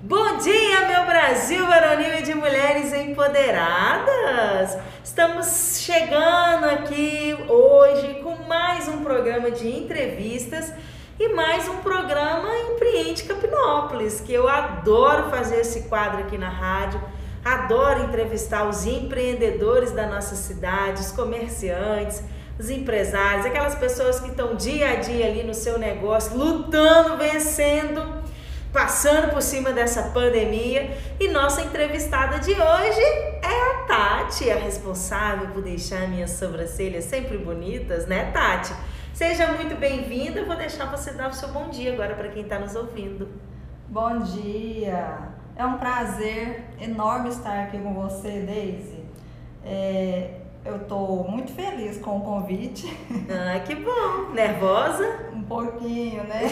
Bom dia, meu Brasil varonil e de mulheres empoderadas! Estamos chegando aqui hoje com mais um programa de entrevistas e mais um programa Empreende Capinópolis, que eu adoro fazer esse quadro aqui na rádio, adoro entrevistar os empreendedores da nossa cidade, os comerciantes, os empresários, aquelas pessoas que estão dia a dia ali no seu negócio, lutando, vencendo passando por cima dessa pandemia. E nossa entrevistada de hoje é a Tati, a responsável por deixar minhas sobrancelhas sempre bonitas, né, Tati? Seja muito bem-vinda. Vou deixar você dar o seu bom dia agora para quem está nos ouvindo. Bom dia. É um prazer enorme estar aqui com você, Daisy. É, eu estou muito feliz com o convite. Ah, que bom. Nervosa? Um pouquinho, né?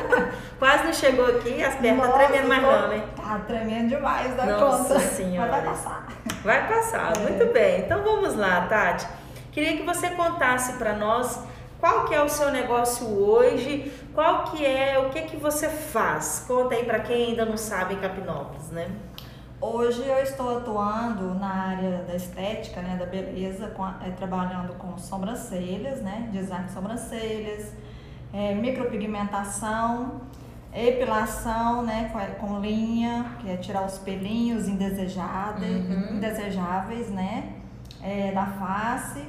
Quase não chegou aqui, as pernas Nossa, tremendo mais não, né? Tá tremendo demais da Nossa conta. Senhora. Mas vai passar. Vai passar, é. muito bem. Então vamos lá, Tati. Queria que você contasse para nós qual que é o seu negócio hoje, qual que é, o que que você faz. Conta aí para quem ainda não sabe em Capinópolis, né? Hoje eu estou atuando na área da estética, né, da beleza, com, é, trabalhando com sobrancelhas, né, design de sobrancelhas, é, micropigmentação, epilação, né, com, com, linha, que é tirar os pelinhos indesejáveis, uhum. indesejáveis, né, é, da face.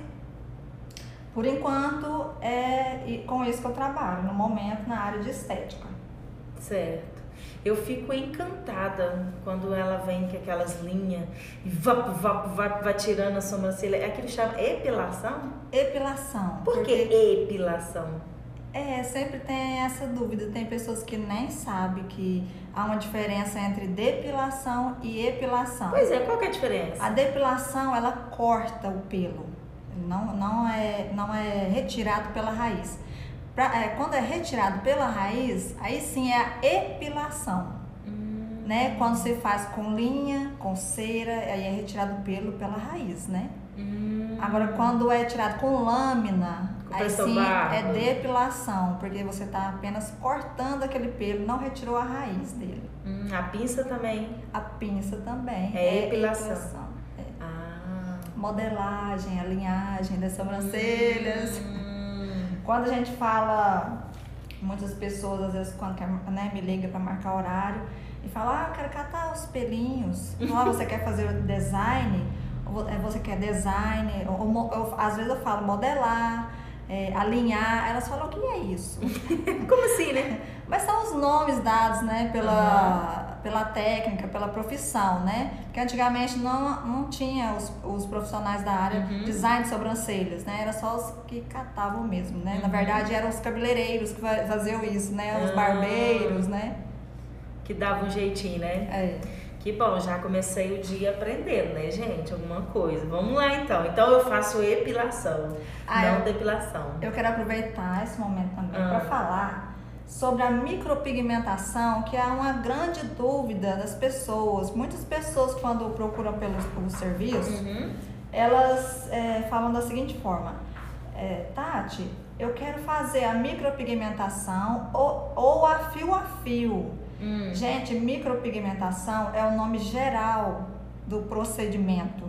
Por enquanto, é com isso que eu trabalho, no momento, na área de estética. Certo. Eu fico encantada quando ela vem com aquelas linhas e vapo, vapo, vapo, vai tirando a sobrancelha. É aquilo chama epilação? Epilação. Por que epilação? É, sempre tem essa dúvida. Tem pessoas que nem sabem que há uma diferença entre depilação e epilação. Pois é, qual que é a diferença? A depilação, ela corta o pelo. Não, não, é, não é retirado pela raiz. Pra, é, quando é retirado pela raiz, aí sim é a epilação. Hum. Né? Quando você faz com linha, com cera, aí é retirado o pelo pela raiz, né? Hum. Agora, quando é tirado com lâmina, com aí sim barba. é depilação, porque você está apenas cortando aquele pelo, não retirou a raiz dele. Hum, a pinça também? A pinça também. É, é epilação. epilação. É. Ah. Modelagem, alinhagem das sobrancelhas. Hum. Quando a gente fala, muitas pessoas às vezes quando quer, né, me liga para marcar horário e fala, ah, quero catar os pelinhos. Ah, você quer fazer design? É, você quer design? Ou, ou, às vezes eu falo modelar é, alinhar, elas falam o que é isso? Como assim, né? Mas são os nomes dados, né, pela, uhum. Pela técnica, pela profissão, né? Porque antigamente não, não tinha os, os profissionais da área uhum. design de sobrancelhas, né? Era só os que catavam mesmo, né? Uhum. Na verdade eram os cabeleireiros que faziam isso, né? Os ah. barbeiros, né? Que davam um jeitinho, né? É. Que bom, já comecei o dia aprendendo, né, gente? Alguma coisa. Vamos lá então. Então eu faço epilação, ah, não eu, depilação. Eu quero aproveitar esse momento também ah. para falar sobre a micropigmentação, que é uma grande dúvida das pessoas. Muitas pessoas, quando procuram pelos, pelos serviços, uhum. elas é, falam da seguinte forma: é, Tati, eu quero fazer a micropigmentação ou, ou a fio a fio. Hum. Gente, micropigmentação é o nome geral do procedimento.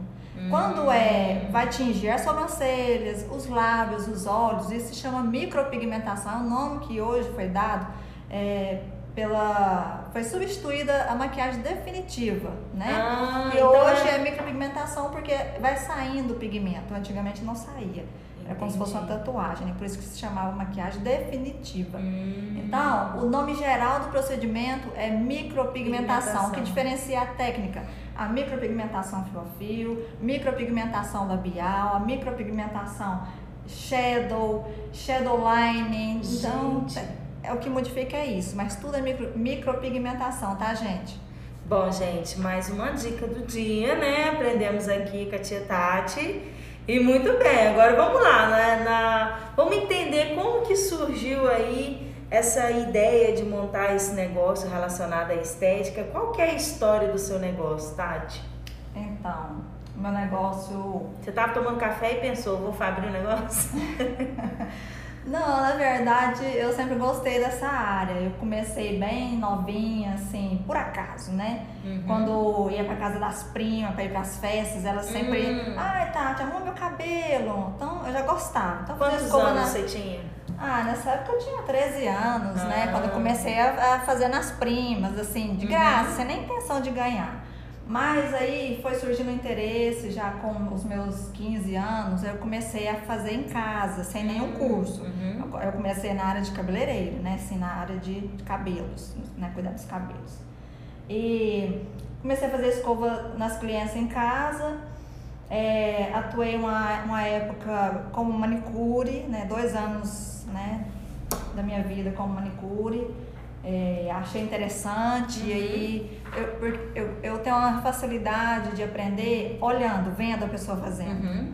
Hum. Quando é, vai atingir as sobrancelhas, os lábios, os olhos, isso se chama micropigmentação. É um nome que hoje foi dado é, pela foi substituída a maquiagem definitiva, né? Ah, e então hoje é... é micropigmentação porque vai saindo o pigmento. Antigamente não saía. Era como se fosse uma tatuagem, né? por isso que se chamava maquiagem definitiva. Hum. Então, o nome geral do procedimento é micropigmentação, que diferencia a técnica. A micropigmentação fio a fio, micropigmentação labial, a micropigmentação shadow, shadow lining. Então, é, o que modifica é isso, mas tudo é micro, micropigmentação, tá, gente? Bom, gente, mais uma dica do dia, né? Aprendemos aqui com a tia Tati e muito bem, agora vamos lá, né? Na, vamos entender como que surgiu aí essa ideia de montar esse negócio relacionado à estética. Qual que é a história do seu negócio, Tati? Então, meu negócio. Você estava tomando café e pensou, vou abrir um negócio? Não, na verdade, eu sempre gostei dessa área. Eu comecei bem novinha, assim, por acaso, né? Uhum. Quando ia pra casa das primas, pra ir pras festas, elas sempre. Uhum. Ai, Tati, arruma meu cabelo. Então eu já gostava. Então, Quantos anos na... você tinha? Ah, nessa época eu tinha 13 anos, ah. né? Quando eu comecei a, a, fazer nas primas, assim, de uhum. graça, sem nem intenção de ganhar. Mas aí foi surgindo interesse já com os meus 15 anos, eu comecei a fazer em casa, sem nenhum curso. Uhum. Eu comecei na área de cabeleireiro, né? Assim, na área de cabelos, né? Cuidar dos cabelos. E comecei a fazer escova nas clientes em casa. É, atuei uma, uma época como manicure, né? Dois anos, né? Da minha vida como manicure é, achei interessante uhum. e aí eu, eu, eu tenho uma facilidade de aprender olhando, vendo a pessoa fazendo. Uhum.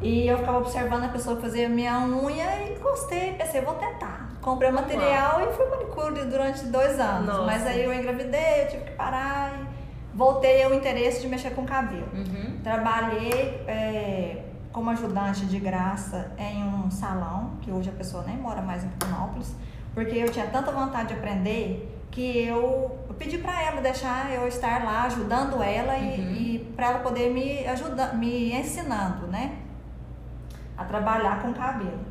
E eu ficava observando a pessoa fazer minha unha e gostei, pensei, vou tentar. Comprei o material Uau. e fui manicure durante dois anos. Nossa. Mas aí eu engravidei, eu tive que parar e voltei ao interesse de mexer com cabelo. Uhum. Trabalhei é, como ajudante de graça em um salão, que hoje a pessoa nem mora mais em Pinópolis porque eu tinha tanta vontade de aprender que eu, pedi para ela deixar eu estar lá ajudando ela uhum. e, e para ela poder me ajudar, me ensinando, né? A trabalhar com cabelo.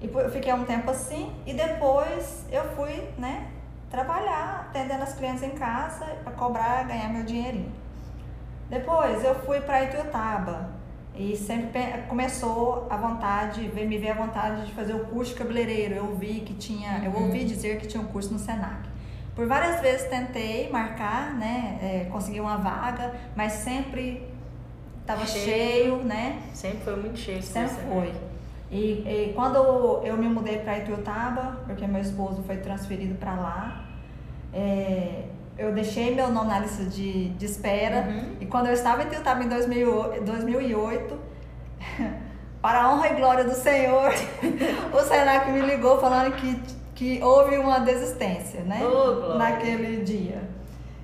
E eu fiquei um tempo assim e depois eu fui, né, trabalhar, atendendo as clientes em casa para cobrar, ganhar meu dinheirinho. Depois eu fui para Ituiutaba, e sempre começou a vontade, me veio a vontade de fazer o curso de cabeleireiro. Eu vi que tinha, eu uhum. ouvi dizer que tinha um curso no Senac. Por várias vezes tentei marcar, né, é, conseguir uma vaga, mas sempre estava cheio. cheio. né? Sempre foi muito cheio. Sempre foi. E, e, quando eu me mudei para Ituiutaba, porque meu esposo foi transferido para lá, é, eu deixei meu nome na lista de, de espera. Uhum. E quando eu estava em Tiltaba em 2008, 2008 para a honra e glória do Senhor, o Senac me ligou falando que, que houve uma desistência, né? Oh, naquele dia.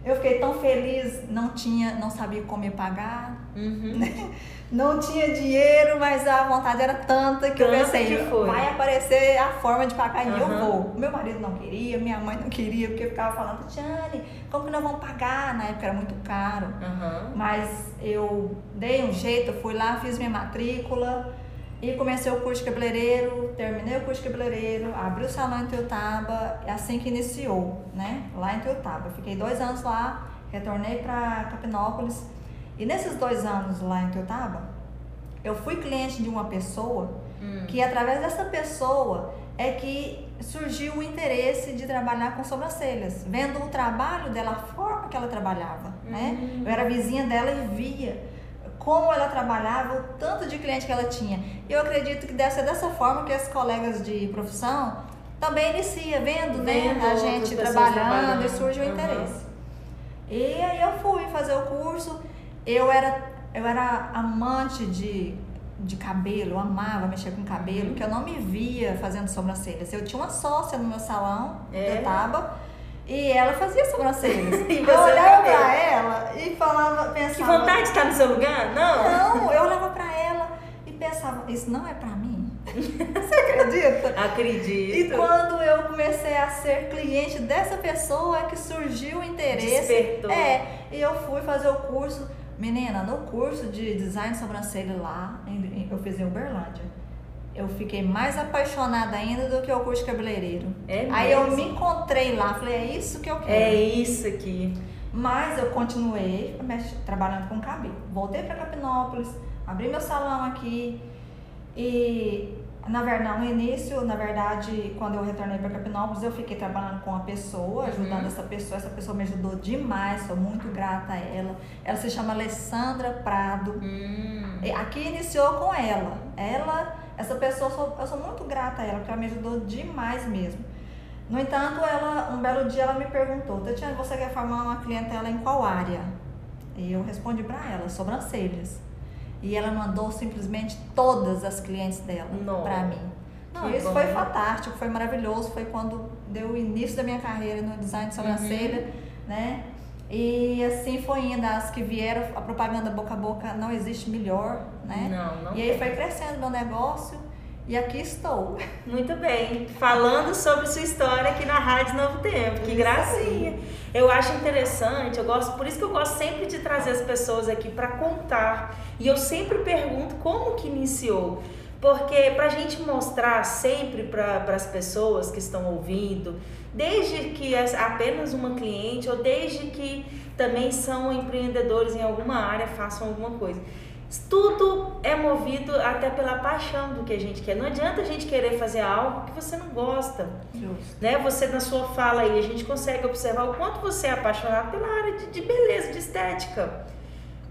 Eu fiquei tão feliz, não tinha, não sabia como me pagar, uhum. né? não tinha dinheiro, mas a vontade era tanta que Tanto eu pensei, que vai aparecer a forma de pagar uhum. e eu vou. Meu marido não queria, minha mãe não queria, porque ficava falando, Tiane, como que nós vamos pagar? Na época era muito caro. Uhum. Mas eu dei um jeito, eu fui lá, fiz minha matrícula e comecei o curso de cabeleireiro, terminei o curso de cabeleireiro, abri o salão em Teutaba, é assim que iniciou, né? Lá em Teutaba. Fiquei dois anos lá, retornei para Capinópolis. E nesses dois anos lá em Teutaba, eu fui cliente de uma pessoa hum. que através dessa pessoa é que surgiu o interesse de trabalhar com sobrancelhas, vendo o trabalho dela, a forma que ela trabalhava, né? Hum. Eu era vizinha dela e via como ela trabalhava, o tanto de cliente que ela tinha. Eu acredito que deve ser dessa forma que as colegas de profissão também inicia, vendo, né, a gente trabalhando, trabalhando, e surge o interesse. E aí eu fui fazer o curso, eu era, eu era amante de, de cabelo, eu amava mexer com cabelo, que eu não me via fazendo sobrancelhas. Eu tinha uma sócia no meu salão, é. eu tava e ela fazia sobrancelhas. e eu olhava pra ela e falava, pensava. Que vontade de estar no seu lugar? Não? Não, eu olhava pra ela e pensava, isso não é pra mim. Você acredita? Acredito. E quando eu comecei a ser cliente dessa pessoa, é que surgiu o interesse. Despertou. É, e eu fui fazer o curso. Menina, no curso de design de sobrancelha lá, eu fiz em Uberlândia eu fiquei mais apaixonada ainda do que o curso de cabeleireiro. É Aí eu me encontrei lá, falei, é isso que eu quero. É isso aqui. Mas eu continuei trabalhando com cabelo. Voltei para Capinópolis, abri meu salão aqui e na verdade, no início, na verdade, quando eu retornei para Capinópolis, eu fiquei trabalhando com uma pessoa, ajudando uhum. essa pessoa. Essa pessoa me ajudou demais, sou muito grata a ela. Ela se chama Alessandra Prado. Uhum. Aqui iniciou com ela. Ela essa pessoa, eu sou, eu sou muito grata a ela, porque ela me ajudou demais mesmo. No entanto, ela, um belo dia ela me perguntou, Tatiana, você quer formar uma clientela em qual área? E eu respondi para ela, sobrancelhas. E ela mandou simplesmente todas as clientes dela para mim. Não, isso bom. foi fantástico, foi maravilhoso. Foi quando deu o início da minha carreira no design de sobrancelha, uhum. né? E assim foi indo, as que vieram, a propaganda boca a boca não existe melhor, né? Não, não e aí foi crescendo meu negócio E aqui estou. Muito bem. Falando sobre sua história aqui na Rádio Novo Tempo. Que gracinha. Eu acho interessante, eu gosto, por isso que eu gosto sempre de trazer as pessoas aqui para contar. E eu sempre pergunto como que iniciou. Porque para a gente mostrar sempre para as pessoas que estão ouvindo, desde que é apenas uma cliente ou desde que também são empreendedores em alguma área, façam alguma coisa tudo é movido até pela paixão do que a gente quer. Não adianta a gente querer fazer algo que você não gosta. Justo. Né? Você, na sua fala aí, a gente consegue observar o quanto você é apaixonado pela área de, de beleza, de estética.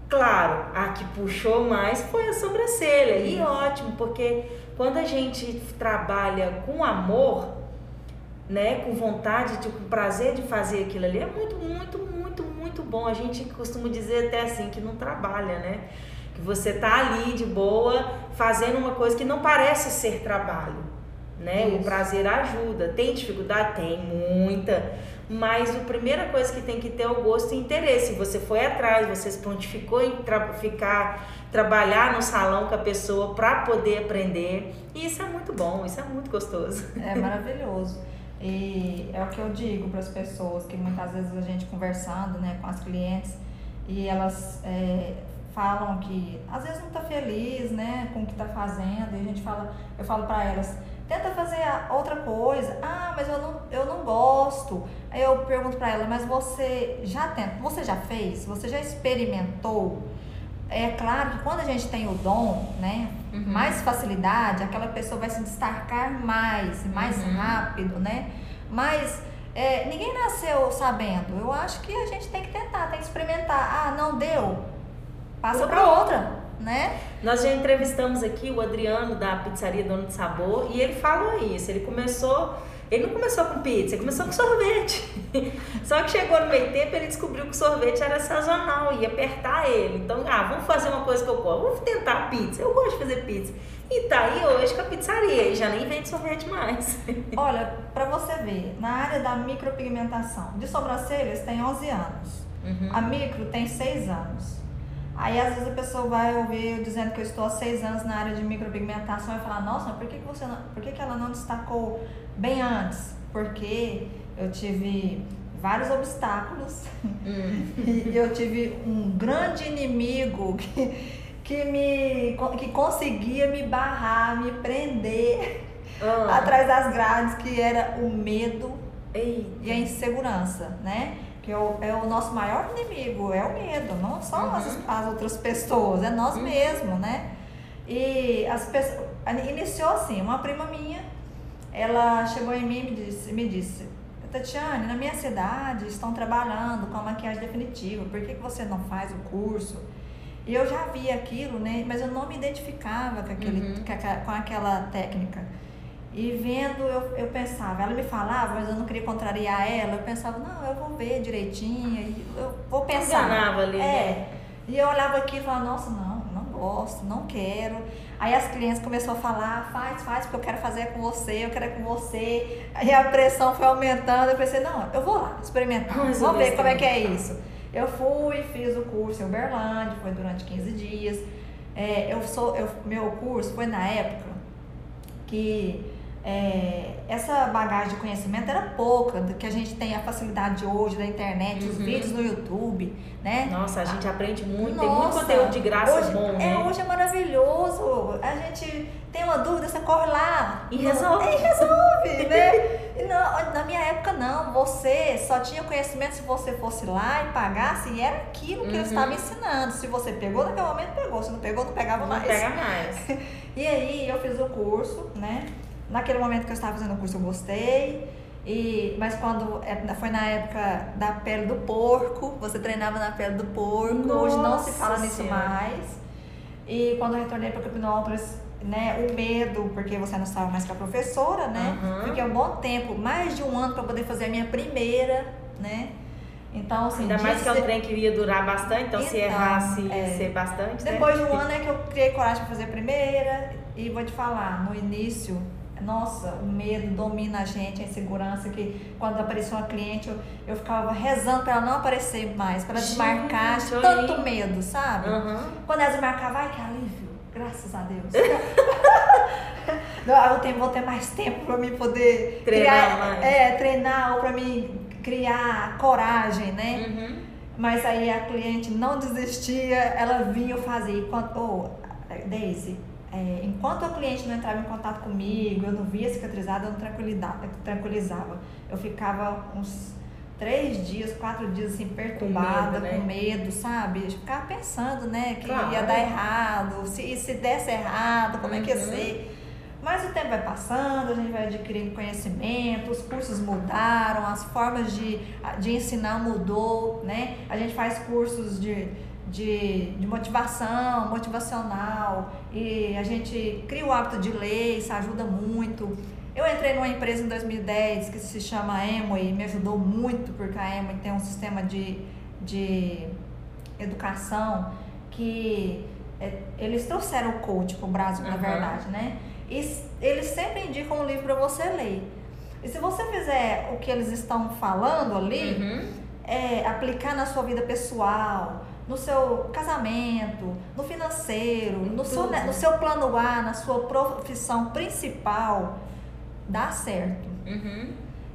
Claro, a que puxou mais foi a sobrancelha. E ótimo, porque quando a gente trabalha com amor, né, com vontade, de, com prazer de fazer aquilo ali, é muito, muito, muito, muito bom. A gente costuma dizer até assim que não trabalha, né? Que você tá ali de boa fazendo uma coisa que não parece ser trabalho, né? Isso. O prazer ajuda. Tem dificuldade? Tem muita. Mas a primeira coisa que tem que ter é o gosto e interesse. Você foi atrás, você se prontificou em tra ficar, trabalhar no salão com a pessoa para poder aprender. E isso é muito bom, isso é muito gostoso. É maravilhoso. E é o que eu digo para as pessoas, que muitas vezes a gente conversando né, com as clientes e elas é, falam que às vezes não está feliz, né, com o que está fazendo, e a gente fala, eu falo para elas, tenta fazer outra coisa. Ah, mas eu não, eu não gosto. Aí eu pergunto para ela, mas você já tenta, você já fez? Você já experimentou? É claro que quando a gente tem o dom, né, uhum. mais facilidade, aquela pessoa vai se destacar mais, mais uhum. rápido, né? Mas é, ninguém nasceu sabendo. Eu acho que a gente tem que tentar, tem que experimentar. Ah, não deu passa para outra, né? Nós já entrevistamos aqui o Adriano da pizzaria Dono de Sabor e ele falou isso. Ele começou, ele não começou com pizza, ele começou com sorvete. Só que chegou no meio tempo ele descobriu que o sorvete era sazonal, ia apertar ele. Então, ah, vamos fazer uma coisa que eu gosto, vamos tentar pizza. Eu gosto de fazer pizza. E tá aí hoje com a pizzaria, e já nem vende sorvete mais. Olha, para você ver, na área da micropigmentação, de sobrancelhas tem 11 anos. Uhum. A micro tem 6 anos. Aí às vezes a pessoa vai ouvir dizendo que eu estou há seis anos na área de micropigmentação e falar, nossa, mas por que, que você não, por que, que ela não destacou bem antes? Porque eu tive vários obstáculos hum. e eu tive um grande inimigo que, que, me, que conseguia me barrar, me prender ah. atrás das grades, que era o medo Eita. e a insegurança, né? Que é o, é o nosso maior inimigo, é o medo, não só uhum. as, as outras pessoas, é nós uhum. mesmos, né? E as pessoas, iniciou assim, uma prima minha, ela chegou em mim e me disse, me disse Tatiane, na minha cidade estão trabalhando com a maquiagem definitiva, por que, que você não faz o curso? E eu já vi aquilo, né? Mas eu não me identificava com, aquele, uhum. com aquela técnica. E vendo, eu, eu pensava, ela me falava, mas eu não queria contrariar ela. Eu pensava, não, eu vou ver direitinho, eu vou pensar. Enganava ali, é. Né? E eu olhava aqui e falava, nossa, não, não gosto, não quero. Aí as clientes começaram a falar, faz, faz, porque eu quero fazer com você, eu quero é com você. Aí a pressão foi aumentando, eu pensei, não, eu vou lá, experimentar, vamos ver como é que é isso. Eu fui, fiz o curso em Uberlândia, foi durante 15 dias. É, eu sou, eu, meu curso foi na época que é, essa bagagem de conhecimento era pouca, do que a gente tem a facilidade hoje da internet, uhum. os vídeos no YouTube, né? Nossa, a gente aprende muito, Nossa, tem muito conteúdo de graça hoje, bom, é, né? Hoje é maravilhoso, a gente tem uma dúvida, você corre lá e resolve. E resolve, né? E não, na minha época não, você só tinha conhecimento se você fosse lá e pagasse, e era aquilo que uhum. eu estava ensinando. Se você pegou naquele momento, pegou, se não pegou, não pegava não mais. Não pega mais. e aí eu fiz o curso, né? Naquele momento que eu estava fazendo o curso, eu gostei. E, mas quando é, foi na época da pele do porco, você treinava na pele do porco, Nossa hoje não se fala nisso senhora. mais. E quando eu retornei para Capinópolis, né, o medo, porque você não estava mais com a professora, né? Uhum. Fiquei um bom tempo, mais de um ano para poder fazer a minha primeira, né? Então, assim, Ainda mais que é um trem que ia durar bastante, então, então se errasse, é, ser bastante. Né? Depois né? de um ano é que eu criei coragem para fazer a primeira, e vou te falar, no início nossa, o medo domina a gente, a insegurança, que quando apareceu uma cliente, eu, eu ficava rezando para ela não aparecer mais, para desmarcar, gente, tanto medo, sabe? Uhum. Quando ela desmarcava, ai que alívio, graças a Deus. eu tenho, vou ter mais tempo para mim poder treinar criar. É, treinar ou para mim criar coragem, né? Uhum. Mas aí a cliente não desistia, ela vinha fazer. Enquanto, oh, Daisy, é, enquanto a cliente não entrava em contato comigo, eu não via cicatrizada, eu não tranquilizava. tranquilizava. Eu ficava uns três dias, quatro dias assim, perturbada, com medo, né? com medo sabe? Eu ficava pensando, né, que claro. ia dar errado, se, se desse errado, como uhum. é que ia uhum. ser. Mas o tempo vai passando, a gente vai adquirindo conhecimento, os cursos mudaram, as formas de, de ensinar mudou, né? A gente faz cursos de, de, de motivação, motivacional, e a gente cria o hábito de ler, isso ajuda muito. Eu entrei numa empresa em 2010 que se chama Emo e me ajudou muito, porque a Emo tem um sistema de, de educação que é, eles trouxeram o coach para o Brasil, uhum. na verdade, né? E eles sempre indicam um livro para você ler. E se você fizer o que eles estão falando ali, uhum. é, aplicar na sua vida pessoal, no seu casamento, no financeiro, no seu, no seu plano A, na sua profissão principal, dá certo. Uhum.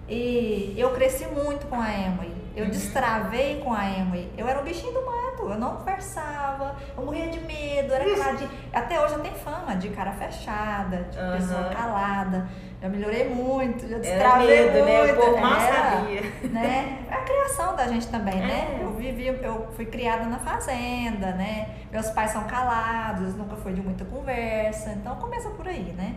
E eu cresci muito com a Emily. Eu uhum. destravei com a Emily. Eu era um bichinho do mato, eu não conversava, eu morria de medo, era de. Até hoje eu tenho fama de cara fechada, de uhum. pessoa calada. Já melhorei muito, já destravei era medo, muito. Né? O povo mal sabia. Né? É a criação da gente também, né? É. Eu vivi, eu fui criada na fazenda, né? Meus pais são calados, nunca foi de muita conversa. Então começa por aí, né?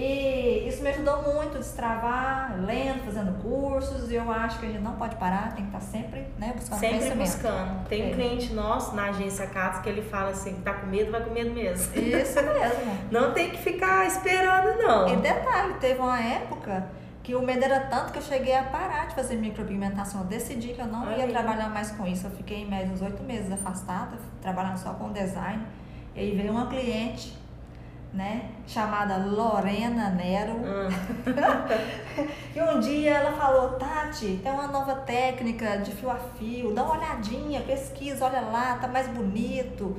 E isso me ajudou muito a destravar, lendo, fazendo cursos, e eu acho que a gente não pode parar, tem que estar sempre né, buscando Sempre buscando. Tem um é. cliente nosso na agência Catos que ele fala assim, tá com medo, vai com medo mesmo. Isso mesmo. não tem que ficar esperando, não. E detalhe, teve uma época que o medo era tanto que eu cheguei a parar de fazer micropigmentação. Eu decidi que eu não ia trabalhar mais com isso. Eu fiquei em média uns oito meses afastada, trabalhando só com design. E aí veio uma cliente né, chamada Lorena Nero. Hum. e um dia ela falou, Tati, tem uma nova técnica de fio a fio, dá uma olhadinha, pesquisa, olha lá, tá mais bonito.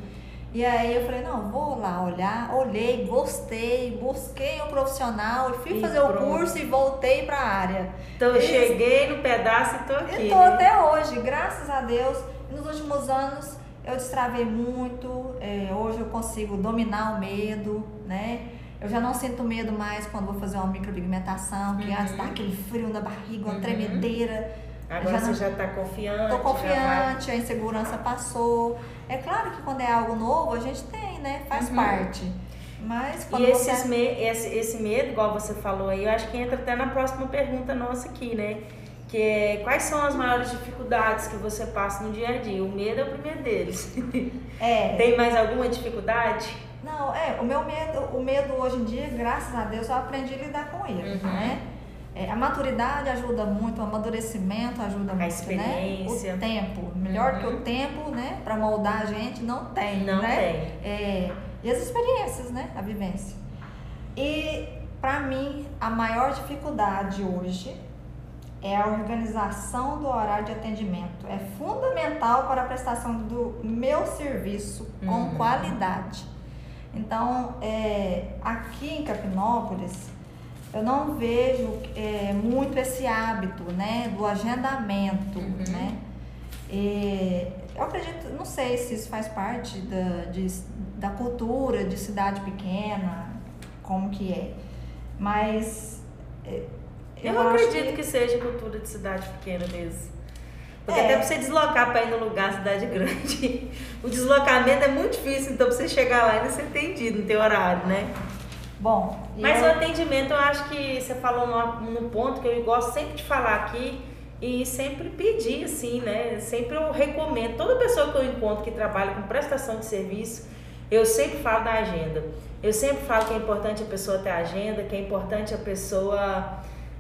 E aí eu falei, não, vou lá olhar, olhei, gostei, busquei um profissional, fui e fazer pronto. o curso e voltei para a área. Então eu cheguei no pedaço e tô aqui. E tô né? até hoje, graças a Deus. Nos últimos anos eu destravei muito, é, hoje eu consigo dominar o medo, né? Eu já não sinto medo mais quando vou fazer uma micropigmentação, que uhum. antes dá aquele frio na barriga, uma uhum. tremedeira. Agora já você já está confiante. Tô confiante, vai... a insegurança passou. É claro que quando é algo novo, a gente tem, né? Faz uhum. parte. Mas quando e você... me... esse, esse medo, igual você falou aí, eu acho que entra até na próxima pergunta nossa aqui, né? Que é quais são as maiores dificuldades que você passa no dia a dia? O medo é o primeiro deles. É. Tem mais alguma dificuldade? Não, é, o meu medo, o medo hoje em dia, graças a Deus, eu aprendi a lidar com ele, uhum. né? É, a maturidade ajuda muito, o amadurecimento ajuda a muito, experiência. né? O tempo, melhor uhum. que o uhum. tempo, né? Para moldar a gente, não tem, não né? tem. É, e as experiências, né? A vivência. E para mim, a maior dificuldade hoje é a organização do horário de atendimento. É fundamental para a prestação do meu serviço com uhum. qualidade. Então, é, aqui em Capinópolis, eu não vejo é, muito esse hábito né, do agendamento. Uhum. Né? E eu acredito, não sei se isso faz parte da, de, da cultura de cidade pequena, como que é, mas é, eu, eu acredito que... que... seja cultura de cidade pequena mesmo. Porque é. até pra você deslocar para ir no lugar, cidade grande, o deslocamento é muito difícil, então pra você chegar lá ainda ser atendido, não tem horário, né? Bom. Mas eu... o atendimento, eu acho que você falou num ponto que eu gosto sempre de falar aqui e sempre pedir, assim, né? Sempre eu recomendo, toda pessoa que eu encontro que trabalha com prestação de serviço, eu sempre falo da agenda. Eu sempre falo que é importante a pessoa ter agenda, que é importante a pessoa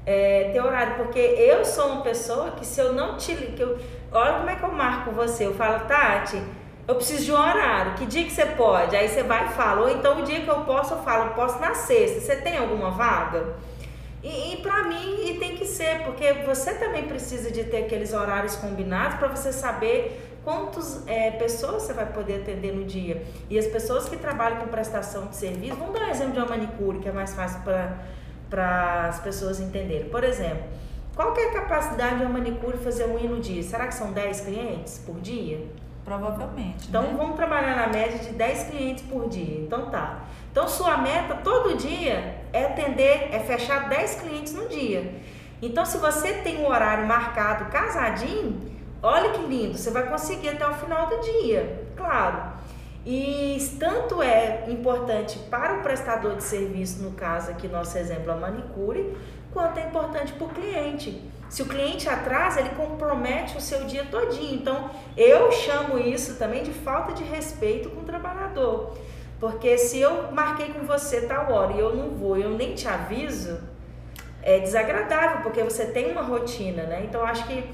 é, ter horário, porque eu sou uma pessoa que se eu não te. Que eu, olha como é que eu marco você. Eu falo, Tati, eu preciso de um horário. Que dia que você pode? Aí você vai e fala. Ou então o dia que eu posso, eu falo, eu posso na sexta. Você tem alguma vaga? E, e para mim e tem que ser, porque você também precisa de ter aqueles horários combinados para você saber quantas é, pessoas você vai poder atender no dia. E as pessoas que trabalham com prestação de serviço, vamos dar um exemplo de uma manicure, que é mais fácil para as pessoas entenderem. Por exemplo, qual que é a capacidade de uma manicure fazer um no dia? Será que são 10 clientes por dia? Provavelmente. Então né? vamos trabalhar na média de 10 clientes por dia. Então tá. Então sua meta todo dia é atender, é fechar 10 clientes no dia. Então se você tem um horário marcado casadinho, olha que lindo, você vai conseguir até o final do dia, claro. E tanto é importante para o prestador de serviço, no caso aqui nosso exemplo a manicure, quanto é importante para o cliente. Se o cliente atrasa, ele compromete o seu dia todinho. Então, eu chamo isso também de falta de respeito com o trabalhador. Porque se eu marquei com você tal hora e eu não vou, eu nem te aviso, é desagradável, porque você tem uma rotina, né? Então, acho que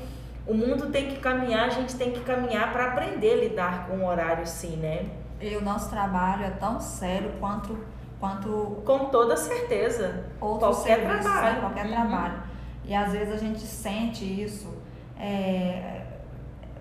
o mundo tem que caminhar, a gente tem que caminhar para aprender a lidar com o horário sim, né? E o nosso trabalho é tão sério quanto quanto com toda certeza qualquer serviços, né? trabalho, né? qualquer uhum. trabalho. E às vezes a gente sente isso, é,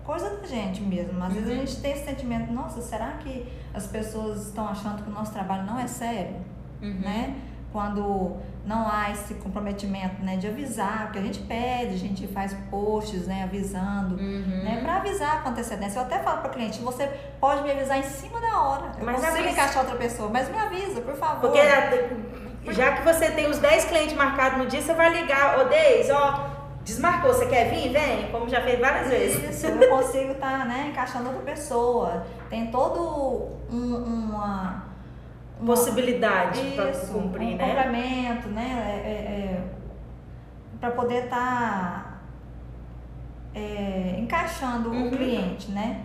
coisa da gente mesmo. Às uhum. vezes a uhum. gente tem esse sentimento, nossa, será que as pessoas estão achando que o nosso trabalho não é sério? Uhum. Né? Quando não há esse comprometimento né, de avisar, porque a gente pede, a gente faz posts né, avisando, uhum. né, para avisar com antecedência. Eu até falo para o cliente, você pode me avisar em cima da hora. Eu mas consigo avisa. encaixar outra pessoa, mas me avisa, por favor. Porque já que você tem os 10 clientes marcados no dia, você vai ligar, ô Deis, ó, desmarcou, você quer vir? Vem, como já fez várias vezes. Isso, eu consigo estar tá, né, encaixando outra pessoa. Tem todo um, uma, uma possibilidade para cumprir, um né? complemento, né? É, é, é, para poder estar tá, é, encaixando uhum. o cliente, né?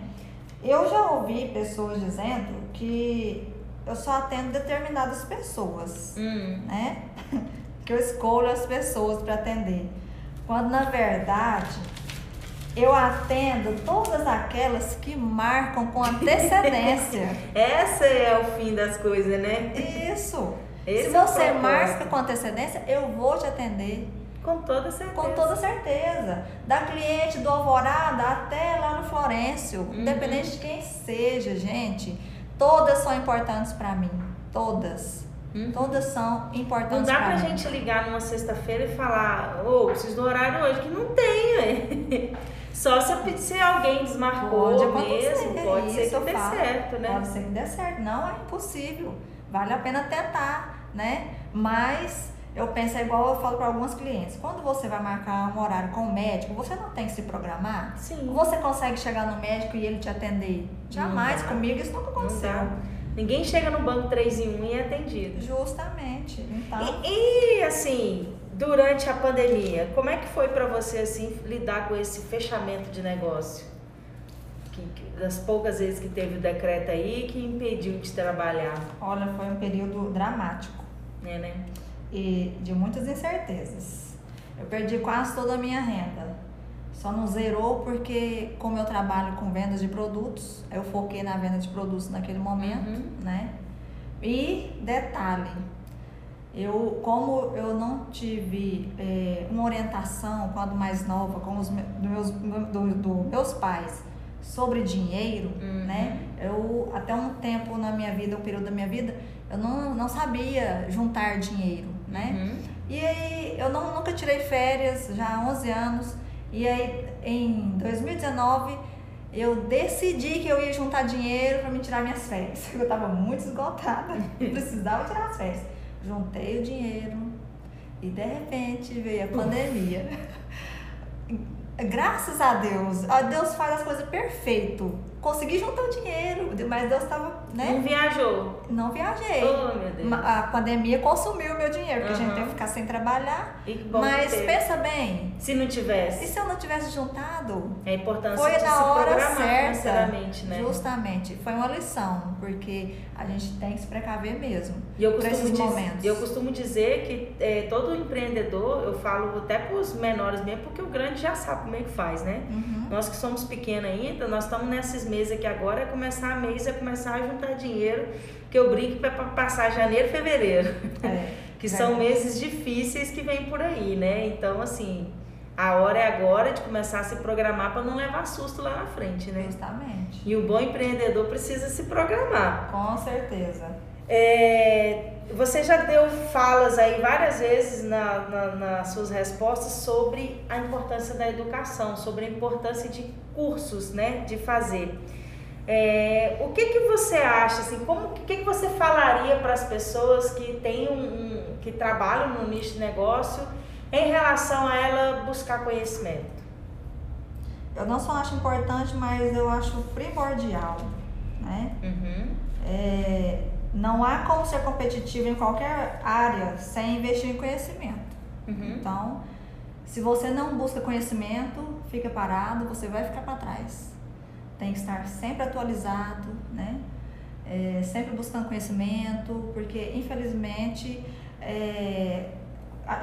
Eu já ouvi pessoas dizendo que eu só atendo determinadas pessoas, hum. né? que eu escolho as pessoas para atender. Quando na verdade eu atendo todas aquelas que marcam com antecedência. Essa é o fim das coisas, né? Isso. Esse Se é você é marca com antecedência, eu vou te atender. Com toda certeza. Com toda certeza. Da cliente do Alvorada até lá no Florencio, uhum. independente de quem seja, gente Todas são importantes para mim. Todas. Uhum. Todas são importantes Não dá pra, pra gente ligar numa sexta-feira e falar, ô, oh, preciso do horário hoje, que não tem, Só se, se alguém desmarcou pode mesmo, pode ser que dê certo, né? Pode ser que dê certo. Não é impossível. Vale a pena tentar, né? Mas eu penso é igual eu falo para alguns clientes. Quando você vai marcar um horário com o médico, você não tem que se programar? Sim. Você consegue chegar no médico e ele te atender? Jamais. Comigo isso nunca aconteceu. Ninguém chega no banco 3 em 1 e é atendido. Justamente. Então... E, e assim, durante a pandemia, como é que foi para você assim lidar com esse fechamento de negócio? Que, que, das poucas vezes que teve o decreto aí que impediu de trabalhar. Olha, foi um período dramático. É, né? e de muitas incertezas. Eu perdi quase toda a minha renda. Só não zerou porque, como eu trabalho com vendas de produtos, eu foquei na venda de produtos naquele momento, uhum. né? E detalhe, eu, como eu não tive é, uma orientação quando mais nova com os meus, do, do meus pais sobre dinheiro, uhum. né? Eu até um tempo na minha vida, um período da minha vida, eu não, não sabia juntar dinheiro né? Uhum. E aí eu não, nunca tirei férias, já há 11 anos. E aí em 2019 eu decidi que eu ia juntar dinheiro para me tirar minhas férias. Eu estava muito esgotada, precisava tirar as férias. Juntei o dinheiro e de repente veio a pandemia. Graças a Deus, Deus faz as coisas perfeito consegui juntar o dinheiro, mas Deus estava, né? Não viajou? Não viajei. Oh, meu Deus. A pandemia consumiu o meu dinheiro, porque uhum. a gente teve que ficar sem trabalhar. mas pensa bem. Se não tivesse. E se eu não tivesse juntado? É importante Foi na hora certa. Né? Justamente. Foi uma lição, porque a gente tem que se precaver mesmo. E eu costumo, esses momentos. eu costumo dizer que é, todo empreendedor, eu falo até para os menores mesmo, porque o grande já sabe como é que faz, né? Uhum. Nós que somos pequenos ainda, nós estamos nesses mês aqui agora é começar a mês, é começar a juntar dinheiro, que eu brinco para passar janeiro e fevereiro. É, que são meses difíceis que vêm por aí, né? Então, assim, A hora é agora de começar a se programar para não levar susto lá na frente, né? Justamente. E o bom empreendedor precisa se programar. Com certeza. É, você já deu falas aí várias vezes na, na, nas suas respostas sobre a importância da educação, sobre a importância de cursos, né, de fazer. É, o que, que você acha, assim, como o que, que você falaria para as pessoas que têm um, um, que trabalham no nicho de negócio em relação a ela buscar conhecimento? Eu não só acho importante, mas eu acho primordial, né? Uhum. É, não há como ser competitivo em qualquer área sem investir em conhecimento. Uhum. Então, se você não busca conhecimento, fica parado, você vai ficar para trás. Tem que estar sempre atualizado, né? É, sempre buscando conhecimento, porque infelizmente é,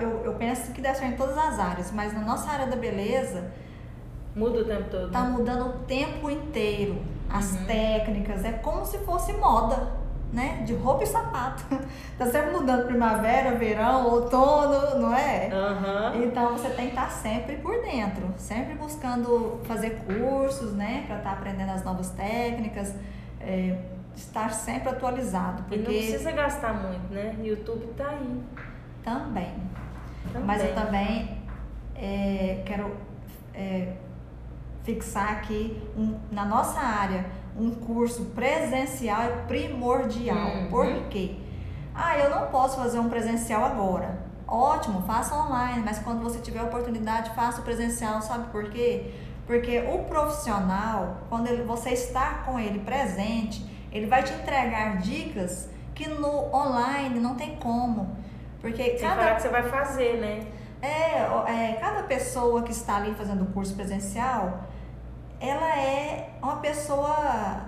eu, eu penso que deve ser em todas as áreas, mas na nossa área da beleza muda o tempo todo. Tá mudando o tempo inteiro. As Uhum. técnicas, é como se fosse moda né? De roupa e sapato. Tá sempre mudando primavera, verão, outono, não é? Aham. Então você tem que estar sempre por dentro, sempre buscando fazer cursos, né? Para estar aprendendo as novas técnicas, é, estar sempre atualizado. E não Porque precisa gastar muito, né? YouTube tá aí. também. Também. Mas eu também é, quero é, fixar aqui um- na nossa área um curso presencial é primordial. Uhum. Por quê? Ah, eu não posso fazer um presencial agora. Ótimo, faça online, mas quando você tiver a oportunidade, faça o presencial. Sabe por quê? Porque o profissional, quando ele- você está com ele presente, ele vai te entregar dicas que no online não tem como. Porque Sem cada falar que você vai fazer, né? é, é, cada pessoa que está ali fazendo o curso presencial, ela é uma pessoa.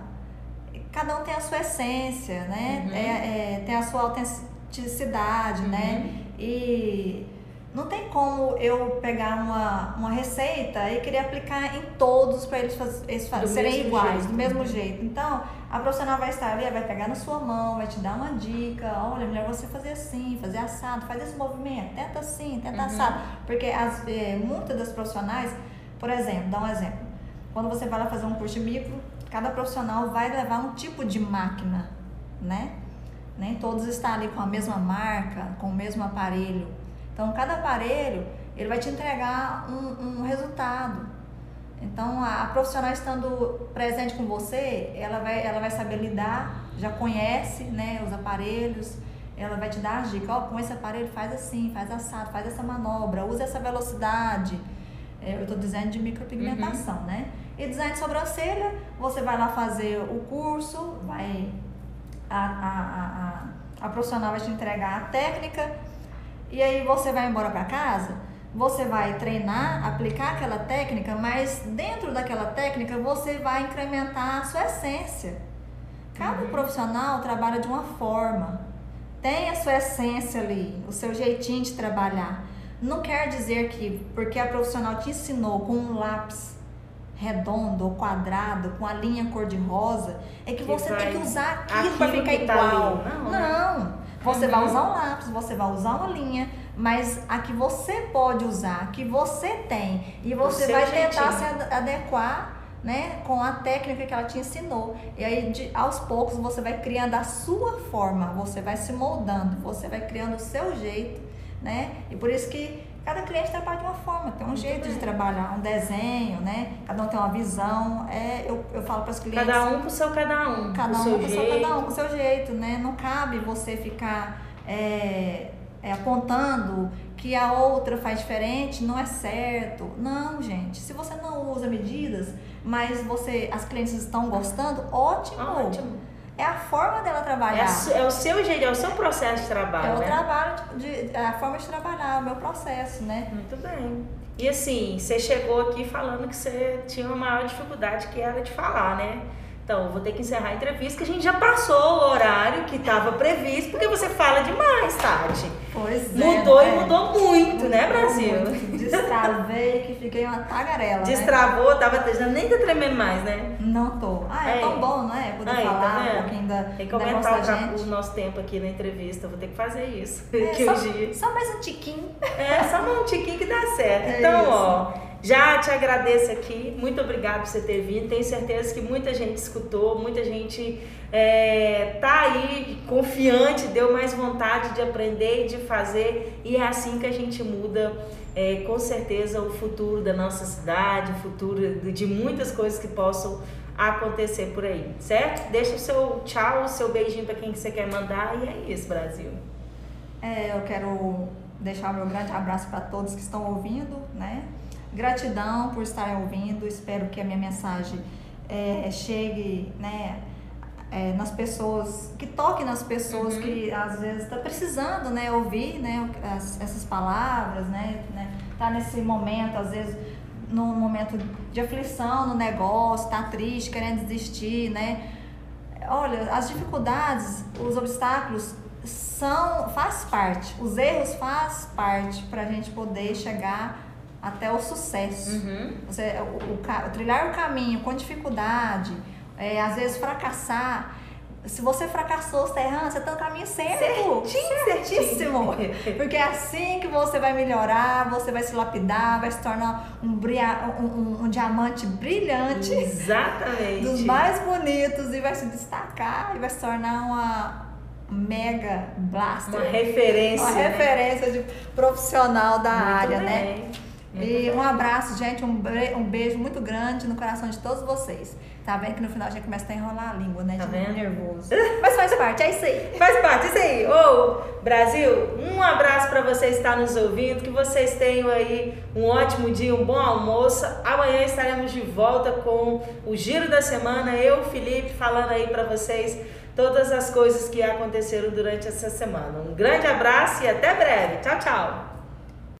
Cada um tem a sua essência, né? Uhum. É, é, tem a sua autenticidade, né? Uhum. E não tem como eu pegar uma, uma receita e querer aplicar em todos para eles, faz, eles fa- Do serem iguais, jeito. do mesmo Uhum. jeito. Então, a profissional vai estar ali, vai pegar na sua mão, vai te dar uma dica, olha, melhor você fazer assim, fazer assado, faz esse movimento, tenta assim, tenta Uhum. assado. Porque as, é, muitas das profissionais, por exemplo, dá um exemplo. Quando você vai lá fazer um curso de micro, cada profissional vai levar um tipo de máquina, né? Nem todos estão ali com a mesma marca, com o mesmo aparelho. Então, cada aparelho, ele vai te entregar um, um resultado. Então, a, a profissional estando presente com você, ela vai, ela vai saber lidar, já conhece né, os aparelhos, ela vai te dar as dicas, ó, com esse aparelho faz assim, faz assado, faz essa manobra, usa essa velocidade. É, eu estou dizendo de micropigmentação, né? E design de sobrancelha, você vai lá fazer o curso, vai a, a, a, a, a profissional vai te entregar a técnica e aí você vai embora para casa, você vai treinar, aplicar aquela técnica, mas dentro daquela técnica você vai incrementar a sua essência. Cada Uhum. profissional trabalha de uma forma, tem a sua essência ali, o seu jeitinho de trabalhar. Não quer dizer que porque a profissional te ensinou com um lápis redondo ou quadrado, com a linha cor-de-rosa, é que, você vai- tem que usar aquilo para ficar tá igual. Não? Não. Você vai Uhum. usar um lápis, você vai usar uma linha, mas a que você pode usar, a que você tem, e você vai tentar jeitinho. se ad- adequar né, com a técnica que ela te ensinou. E aí, de, aos poucos, você vai criando a sua forma, você vai se moldando, você vai criando o seu jeito, né? E por isso que cada cliente trabalha de uma forma, tem um Muito jeito de bem. trabalhar, um desenho, né? Cada um tem uma visão. É, eu, eu falo para os clientes. Cada um com o seu cada um. Cada um seu com o seu, jeito. cada um com o seu jeito, né? Não cabe você ficar é, é, apontando que a outra faz diferente, não é certo. Não, gente. Se você não usa medidas, mas você, as clientes estão gostando, ótimo. Ótimo. É a forma dela É, trabalhar. su- é o seu jeito, é o seu processo de trabalho, É o né? trabalho, de, de- é a forma de trabalhar, o meu processo, né? Muito bem. E assim, você chegou aqui falando que você tinha uma maior dificuldade que era de falar, né? Então, vou ter que encerrar a entrevista, que a gente já passou o horário que estava previsto, porque você fala demais, Tati. Pois é. Mudou é. e mudou muito, né, Mudou Brasil? muito. Destravei que fiquei uma tagarela. Né? Destravou, né? tava já nem tá tremendo mais, né? Não tô. Ah, é Aí. tão bom, não é? Poder Aí, tá falar tá um pouquinho da Tem que aumentar o, o, nosso tempo aqui na entrevista. Vou ter que fazer isso. É, que só, só mais um tiquinho. É, só mais um tiquinho que dá certo. É então, isso. ó. Já te agradeço aqui, muito obrigado por você ter vindo. Tenho certeza que muita gente escutou, muita gente é, tá aí confiante, deu mais vontade de aprender e de fazer, e é assim que a gente muda. É, com certeza o futuro da nossa cidade, o futuro de muitas coisas que possam acontecer por aí, certo? Deixa o seu tchau, o seu beijinho para quem que você quer mandar e é isso, Brasil. É, eu quero deixar meu grande abraço para todos que estão ouvindo, né? Gratidão por estarem ouvindo. Espero que a minha mensagem é, chegue, né? É, nas pessoas, que toque nas pessoas uhum. que às vezes está precisando, né, ouvir, né, as, essas palavras, né, né, tá nesse momento, às vezes, num momento de aflição no negócio, tá triste, querendo desistir, né, olha, as dificuldades, os obstáculos são, faz parte, os erros faz parte para a gente poder chegar até o sucesso. Uhum. Você, o, o, trilhar o caminho com dificuldade, é, às vezes fracassar. Se você fracassou, você está errando, você está no caminho certo. Certinho, certíssimo. Porque é assim que você vai melhorar, você vai se lapidar, vai se tornar um, brilha, um, um, um diamante brilhante. Exatamente. Dos mais bonitos e vai se destacar e vai se tornar uma mega blaster. Uma referência. Uma né? referência de profissional da Muito área, né? bem. né? E um abraço, gente, um, um beijo muito grande no coração de todos vocês. Tá vendo que no final a gente começa a enrolar a língua, né? Tá de vendo? nervoso. Mas faz parte, é isso aí. Faz parte, é isso aí. Ô, Brasil, um abraço para vocês que estão nos ouvindo, que vocês tenham aí um ótimo dia, um bom almoço. Amanhã estaremos de volta com o Giro da Semana. Eu, Felipe, falando aí para vocês todas as coisas que aconteceram durante essa semana. Um grande abraço e até breve. Tchau, tchau.